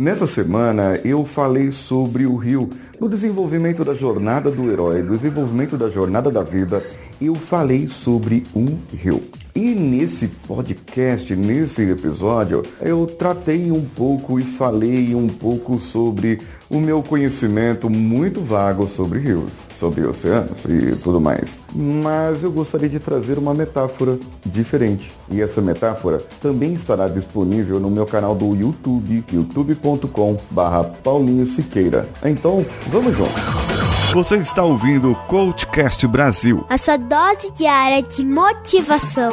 Nessa semana eu falei sobre o rio, no desenvolvimento da jornada do herói, do desenvolvimento da jornada da vida, eu falei sobre um rio. E nesse podcast, nesse episódio, eu tratei um pouco e falei um pouco sobre o meu conhecimento muito vago sobre rios, sobre oceanos e tudo mais. Mas eu gostaria de trazer uma metáfora diferente. E essa metáfora também estará disponível no meu canal do YouTube, youtube.com/barra Paulinho Siqueira. Então, vamos juntos! Você está ouvindo o Coachcast Brasil a sua dose diária de motivação.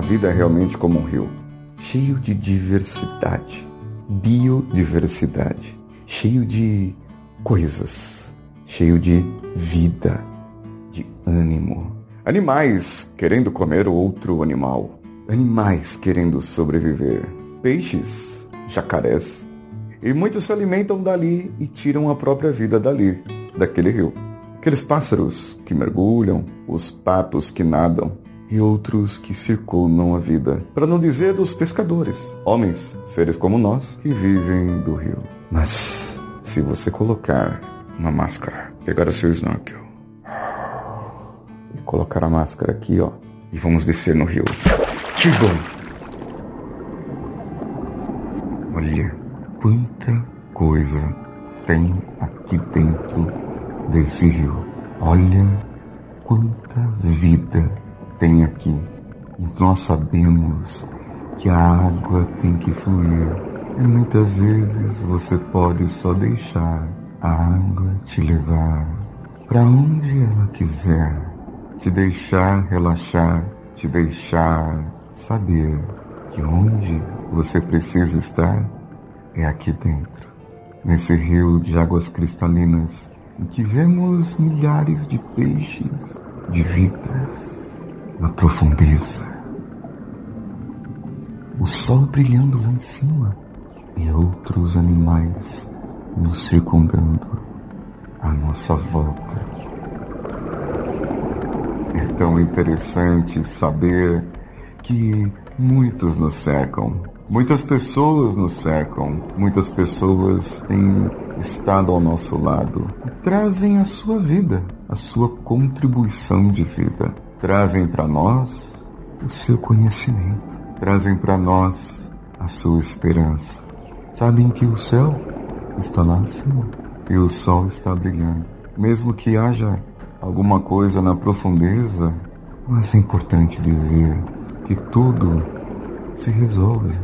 A vida é realmente como um rio, cheio de diversidade, biodiversidade, cheio de coisas cheio de vida, de ânimo. Animais querendo comer outro animal, animais querendo sobreviver, peixes, jacarés. E muitos se alimentam dali e tiram a própria vida dali, daquele rio. Aqueles pássaros que mergulham, os patos que nadam, e outros que circundam a vida, para não dizer dos pescadores, homens, seres como nós, que vivem do rio. Mas se você colocar uma máscara, pegar o seu snorkel e colocar a máscara aqui, ó, e vamos descer no rio. Que bom! Olha quanta coisa tem aqui dentro desse rio. Olha quanta vida tem aqui. E nós sabemos que a água tem que fluir. E muitas vezes você pode só deixar a água te levar para onde ela quiser, te deixar relaxar, te deixar saber que onde você precisa estar é aqui dentro, nesse rio de águas cristalinas em que vemos milhares de peixes, de vidas, na profundeza. O sol brilhando lá em cima e outros animais nos circundando à nossa volta. É tão interessante saber que muitos nos cercam, muitas pessoas nos cercam, muitas pessoas têm estado ao nosso lado e trazem a sua vida, a sua contribuição de vida, trazem para nós o seu conhecimento, trazem para nós a sua esperança. Sabem que o céu está lá acima e o sol está brilhando. Mesmo que haja alguma coisa na profundeza, mas é importante dizer que tudo se resolve.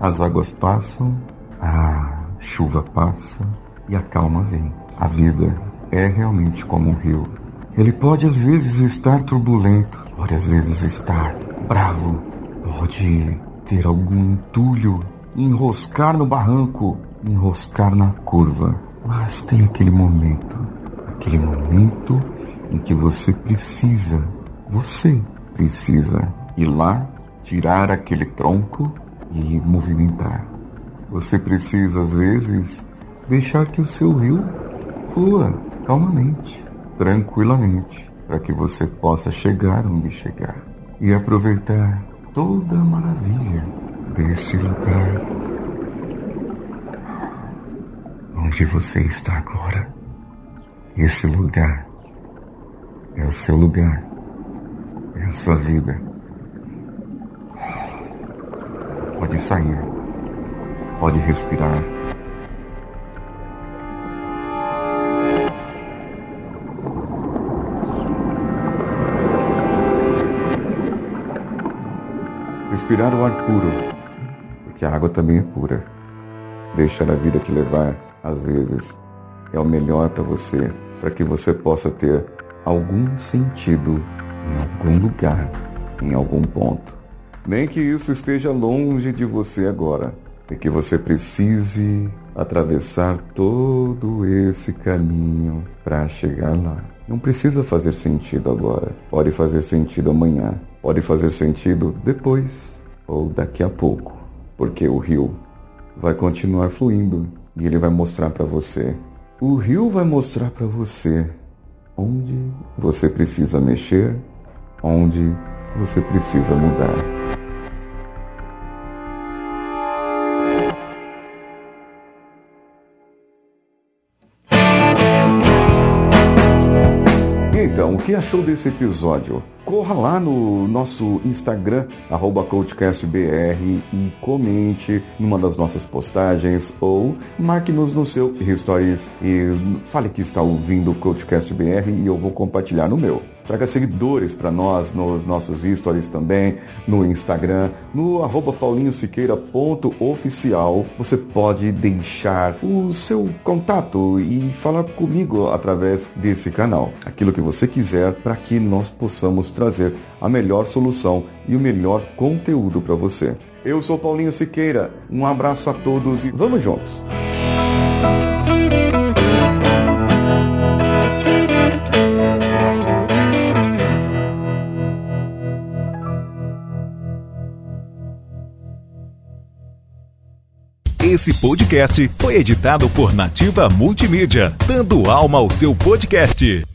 As águas passam, a chuva passa e a calma vem. A vida é realmente como um rio. Ele pode às vezes estar turbulento, pode às vezes estar bravo, pode ter algum entulho, enroscar no barranco, enroscar na curva. Mas tem aquele momento, aquele momento em que você precisa, você precisa ir lá, tirar aquele tronco e movimentar. Você precisa, às vezes, deixar que o seu rio flua calmamente, tranquilamente, para que você possa chegar onde chegar e aproveitar toda a maravilha desse lugar onde você está agora. Esse lugar é o seu lugar, é a sua vida. Pode sair, pode respirar. Respirar o ar puro, porque a água também é pura. Deixar a vida te levar, às vezes, é o melhor para você, para que você possa ter algum sentido em algum lugar, em algum ponto. Nem que isso esteja longe de você agora, e que você precise atravessar todo esse caminho para chegar lá. Não precisa fazer sentido agora, pode fazer sentido amanhã, pode fazer sentido depois ou daqui a pouco, porque o rio vai continuar fluindo e ele vai mostrar para você. O rio vai mostrar para você onde você precisa mexer, onde você precisa mudar. Então, o que achou desse episódio? Corra lá no nosso Instagram, CoachCastBR, e comente numa das nossas postagens ou marque-nos no seu Stories e fale que está ouvindo o CoachCastBR e eu vou compartilhar no meu. Traga seguidores para nós nos nossos stories também, no Instagram, no arroba paulinhosiqueira.oficial. Você pode deixar o seu contato e falar comigo através desse canal. Aquilo que você quiser para que nós possamos trazer a melhor solução e o melhor conteúdo para você. Eu sou Paulinho Siqueira, um abraço a todos e vamos juntos! Esse podcast foi editado por Nativa Multimídia, dando alma ao seu podcast.